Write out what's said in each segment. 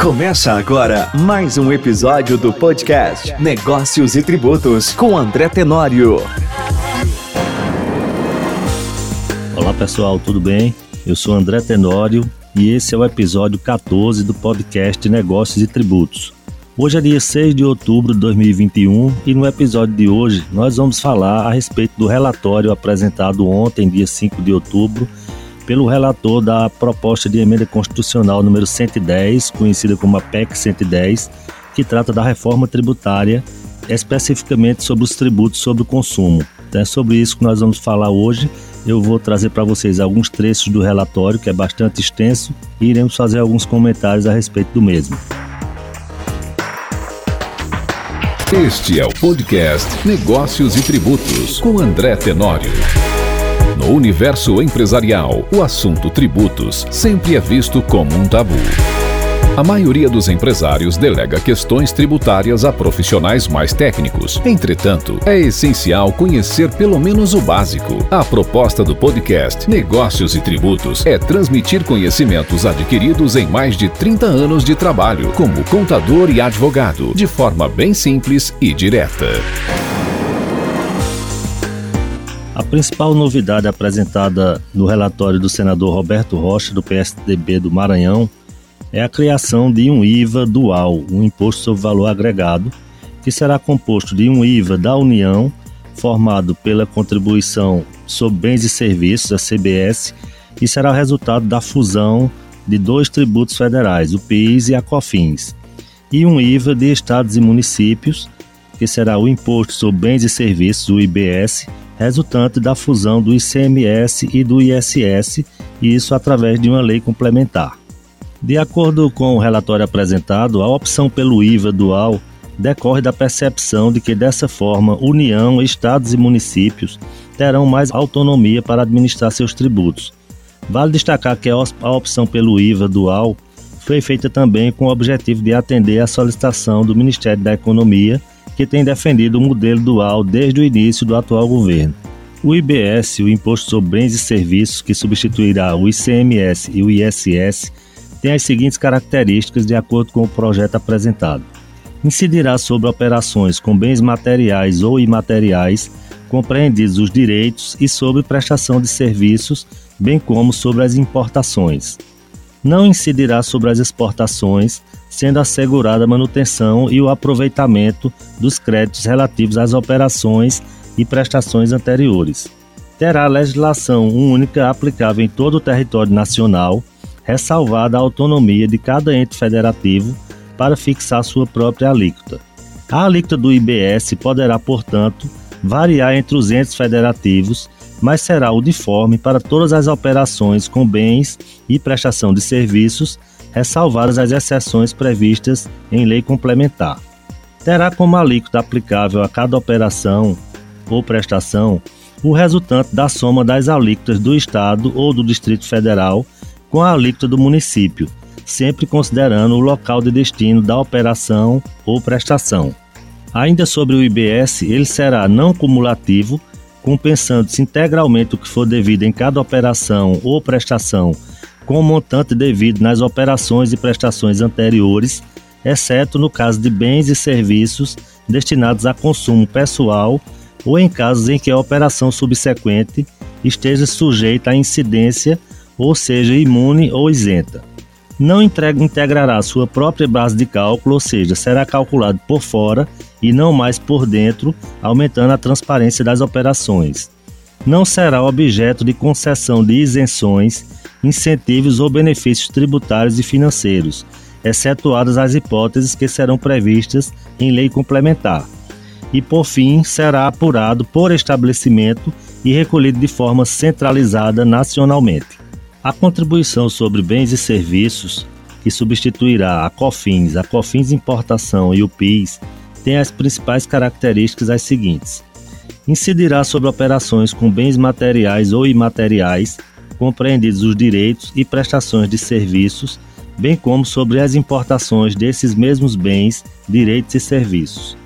Começa agora mais um episódio do podcast Negócios e Tributos com André Tenório. Olá pessoal, tudo bem? Eu sou André Tenório e esse é o episódio 14 do podcast Negócios e Tributos. Hoje é dia 6 de outubro de 2021 e no episódio de hoje nós vamos falar a respeito do relatório apresentado ontem, dia 5 de outubro, pelo relator da proposta de emenda constitucional número 110, conhecida como a PEC 110, que trata da reforma tributária, especificamente sobre os tributos sobre o consumo. É sobre isso que nós vamos falar hoje. Eu vou trazer para vocês alguns trechos do relatório, que é bastante extenso, e iremos fazer alguns comentários a respeito do mesmo. Este é o podcast Negócios e Tributos, com André Tenório. Universo empresarial, o assunto tributos sempre é visto como um tabu. A maioria dos empresários delega questões tributárias a profissionais mais técnicos. Entretanto, é essencial conhecer pelo menos o básico. A proposta do podcast Negócios e Tributos é transmitir conhecimentos adquiridos em mais de 30 anos de trabalho como contador e advogado, de forma bem simples e direta. A principal novidade apresentada no relatório do senador Roberto Rocha, do PSDB do Maranhão, é a criação de um IVA dual, um imposto sobre valor agregado, que será composto de um IVA da União, formado pela contribuição sobre bens e serviços, a CBS, e será resultado da fusão de dois tributos federais, o PIS e a COFINS, e um IVA de estados e municípios, que será o Imposto sobre Bens e Serviços, o IBS, resultante da fusão do ICMS e do ISS, e isso através de uma lei complementar. De acordo com o relatório apresentado, a opção pelo IVA dual decorre da percepção de que, dessa forma, União, estados e municípios terão mais autonomia para administrar seus tributos. Vale destacar que a opção pelo IVA dual foi feita também com o objetivo de atender à solicitação do Ministério da Economia que tem defendido o modelo dual desde o início do atual governo. O IBS, o Imposto sobre Bens e Serviços, que substituirá o ICMS e o ISS, tem as seguintes características de acordo com o projeto apresentado. Incidirá sobre operações com bens materiais ou imateriais, compreendidos os direitos e sobre prestação de serviços, bem como sobre as importações. Não incidirá sobre as exportações, sendo assegurada a manutenção e o aproveitamento dos créditos relativos às operações e prestações anteriores. Terá legislação única aplicável em todo o território nacional, ressalvada a autonomia de cada ente federativo para fixar sua própria alíquota. A alíquota do IBS poderá, portanto, variar entre os entes federativos, mas será uniforme para todas as operações com bens e prestação de serviços ressalvadas as exceções previstas em lei complementar. Terá como alíquota aplicável a cada operação ou prestação o resultante da soma das alíquotas do Estado ou do Distrito Federal com a alíquota do município, sempre considerando o local de destino da operação ou prestação. Ainda sobre o IBS, ele será não cumulativo, compensando-se integralmente o que for devido em cada operação ou prestação com o montante devido nas operações e prestações anteriores, exceto no caso de bens e serviços destinados a consumo pessoal ou em casos em que a operação subsequente esteja sujeita à incidência ou seja imune ou isenta. Não entrega, integrará sua própria base de cálculo, ou seja, será calculado por fora e não mais por dentro, aumentando a transparência das operações. Não será objeto de concessão de isenções incentivos ou benefícios tributários e financeiros, excetuadas as hipóteses que serão previstas em lei complementar. E, por fim, será apurado por estabelecimento e recolhido de forma centralizada nacionalmente. A contribuição sobre bens e serviços, que substituirá a COFINS, a COFINS Importação e o PIS, tem as principais características as seguintes: incidirá sobre operações com bens materiais ou imateriais compreendidos os direitos e prestações de serviços, bem como sobre as importações desses mesmos bens, direitos e serviços.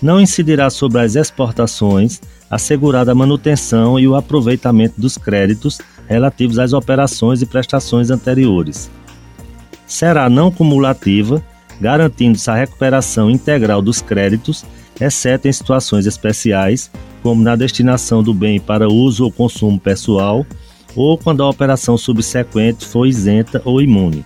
Não incidirá sobre as exportações, assegurada a manutenção e o aproveitamento dos créditos relativos às operações e prestações anteriores. será não cumulativa, garantindo-se a recuperação integral dos créditos, exceto em situações especiais, como na destinação do bem para uso ou consumo pessoal, ou quando a operação subsequente for isenta ou imune.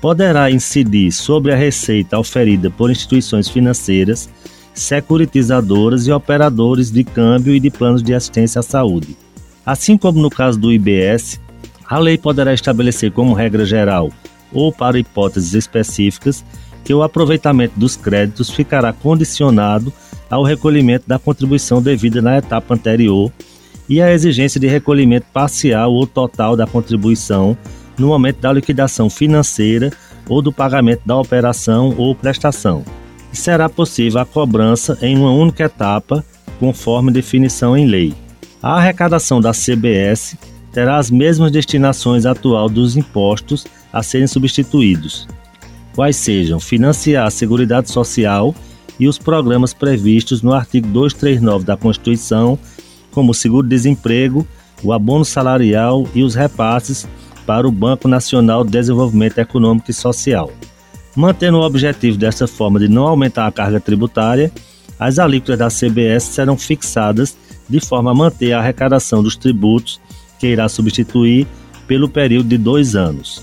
Poderá incidir sobre a receita oferida por instituições financeiras, securitizadoras e operadores de câmbio e de planos de assistência à saúde. Assim como no caso do IBS, a lei poderá estabelecer como regra geral ou para hipóteses específicas que o aproveitamento dos créditos ficará condicionado ao recolhimento da contribuição devida na etapa anterior e à exigência de recolhimento parcial ou total da contribuição no momento da liquidação financeira ou do pagamento da operação ou prestação. E será possível a cobrança em uma única etapa, conforme definição em lei. A arrecadação da CBS terá as mesmas destinações atual dos impostos a serem substituídos, quais sejam financiar a Seguridade Social e os programas previstos no artigo 239 da Constituição, como o seguro-desemprego, o abono salarial e os repasses para o Banco Nacional de Desenvolvimento Econômico e Social. Mantendo o objetivo dessa forma de não aumentar a carga tributária, as alíquotas da CBS serão fixadas de forma a manter a arrecadação dos tributos que irá substituir pelo período de dois anos.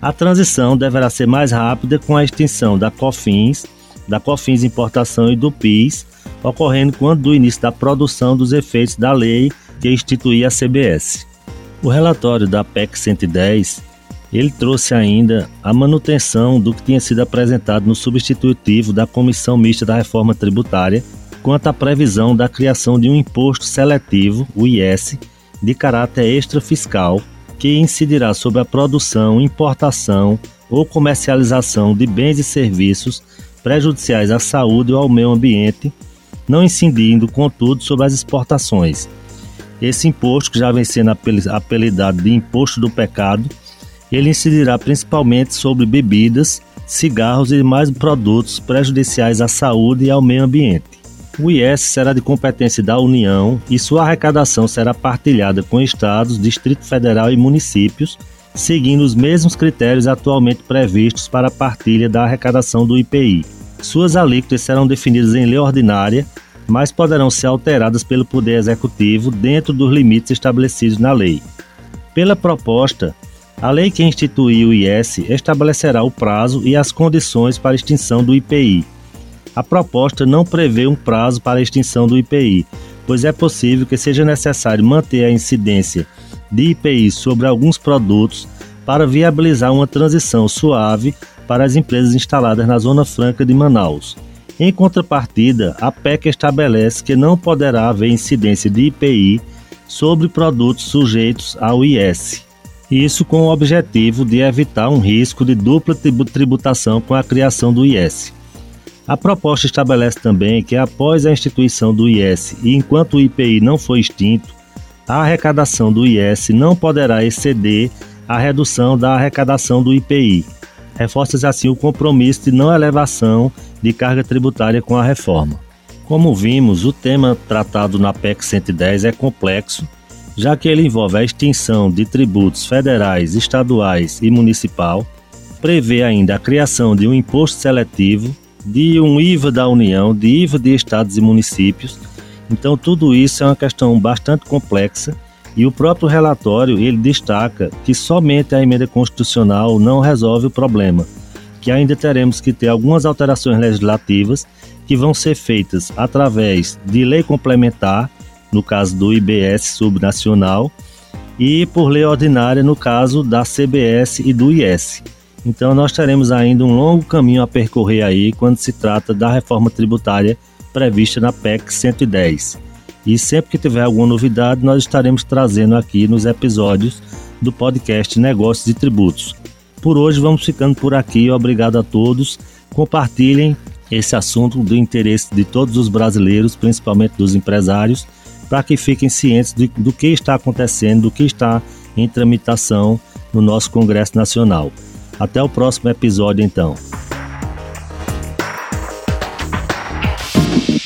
A transição deverá ser mais rápida com a extinção da COFINS, da COFINS Importação e do PIS, ocorrendo quando do início da produção dos efeitos da lei que instituía a CBS. O relatório da PEC 110 ele trouxe ainda a manutenção do que tinha sido apresentado no substitutivo da Comissão Mista da Reforma Tributária quanto à previsão da criação de um imposto seletivo, o IS, de caráter extrafiscal, que incidirá sobre a produção, importação ou comercialização de bens e serviços prejudiciais à saúde ou ao meio ambiente, não incidindo, contudo, sobre as exportações. Esse imposto, que já vem sendo apelidado de imposto do pecado, ele incidirá principalmente sobre bebidas, cigarros e demais produtos prejudiciais à saúde e ao meio ambiente. O IS será de competência da União e sua arrecadação será partilhada com estados, Distrito Federal e municípios, seguindo os mesmos critérios atualmente previstos para a partilha da arrecadação do IPI. Suas alíquotas serão definidas em lei ordinária, mas poderão ser alteradas pelo Poder Executivo dentro dos limites estabelecidos na lei. Pela proposta, a lei que institui o IS estabelecerá o prazo e as condições para extinção do IPI a proposta não prevê um prazo para extinção do IPI, pois é possível que seja necessário manter a incidência de IPI sobre alguns produtos para viabilizar uma transição suave para as empresas instaladas na Zona Franca de Manaus. Em contrapartida, a PEC estabelece que não poderá haver incidência de IPI sobre produtos sujeitos ao IS. Isso com o objetivo de evitar um risco de dupla tributação com a criação do IS. A proposta estabelece também que, após a instituição do IS e enquanto o IPI não for extinto, a arrecadação do IS não poderá exceder a redução da arrecadação do IPI. Reforça-se assim o compromisso de não elevação de carga tributária com a reforma. Como vimos, o tema tratado na PEC 110 é complexo, já que ele envolve a extinção de tributos federais, estaduais e municipal, prevê ainda a criação de um imposto seletivo de um IVA da União, de IVA de estados e municípios. Então tudo isso é uma questão bastante complexa e o próprio relatório ele destaca que somente a emenda constitucional não resolve o problema, que ainda teremos que ter algumas alterações legislativas que vão ser feitas através de lei complementar, no caso do IBS subnacional, e por lei ordinária no caso da CBS e do IS. Então nós teremos ainda um longo caminho a percorrer aí quando se trata da reforma tributária prevista na PEC 110. E sempre que tiver alguma novidade, nós estaremos trazendo aqui nos episódios do podcast Negócios e Tributos. Por hoje vamos ficando por aqui. Obrigado a todos. Compartilhem esse assunto do interesse de todos os brasileiros, principalmente dos empresários, para que fiquem cientes de, do que está acontecendo, do que está em tramitação no nosso Congresso Nacional. Até o próximo episódio, então.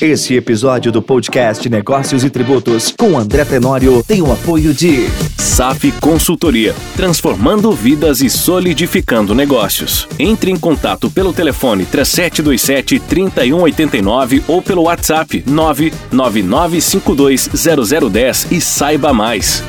Esse episódio do podcast Negócios e Tributos com André Tenório tem o apoio de SAF Consultoria, transformando vidas e solidificando negócios. Entre em contato pelo telefone 3727 3189 ou pelo WhatsApp 999520010 e saiba mais.